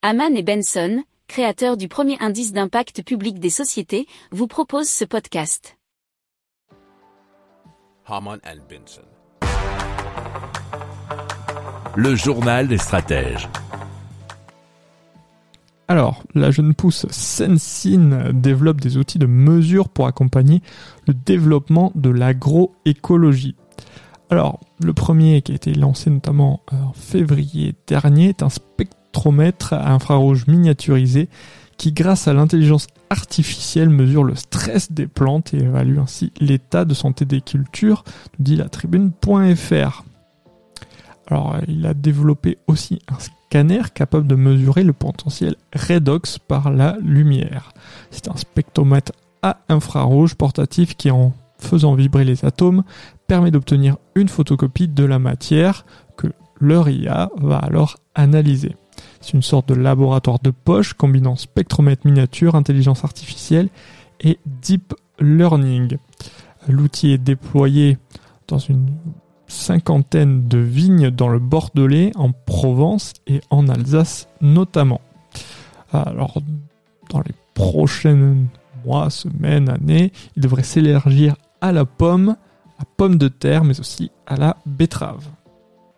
Haman et Benson, créateurs du premier indice d'impact public des sociétés, vous proposent ce podcast. Haman and Benson. Le journal des stratèges. Alors, la jeune pousse Sensin développe des outils de mesure pour accompagner le développement de l'agroécologie. Alors, le premier qui a été lancé notamment en février dernier est un spectromètre à infrarouge miniaturisé qui, grâce à l'intelligence artificielle, mesure le stress des plantes et évalue ainsi l'état de santé des cultures, nous dit la tribune.fr. Alors, il a développé aussi un scanner capable de mesurer le potentiel redox par la lumière. C'est un spectromètre à infrarouge portatif qui, en faisant vibrer les atomes, permet d'obtenir une photocopie de la matière que leur IA va alors analyser. C'est une sorte de laboratoire de poche combinant spectromètre miniature, intelligence artificielle et deep learning. L'outil est déployé dans une cinquantaine de vignes dans le Bordelais, en Provence et en Alsace notamment. Alors, dans les prochains mois, semaines, années, il devrait s'élargir à la pomme, à pomme de terre, mais aussi à la betterave.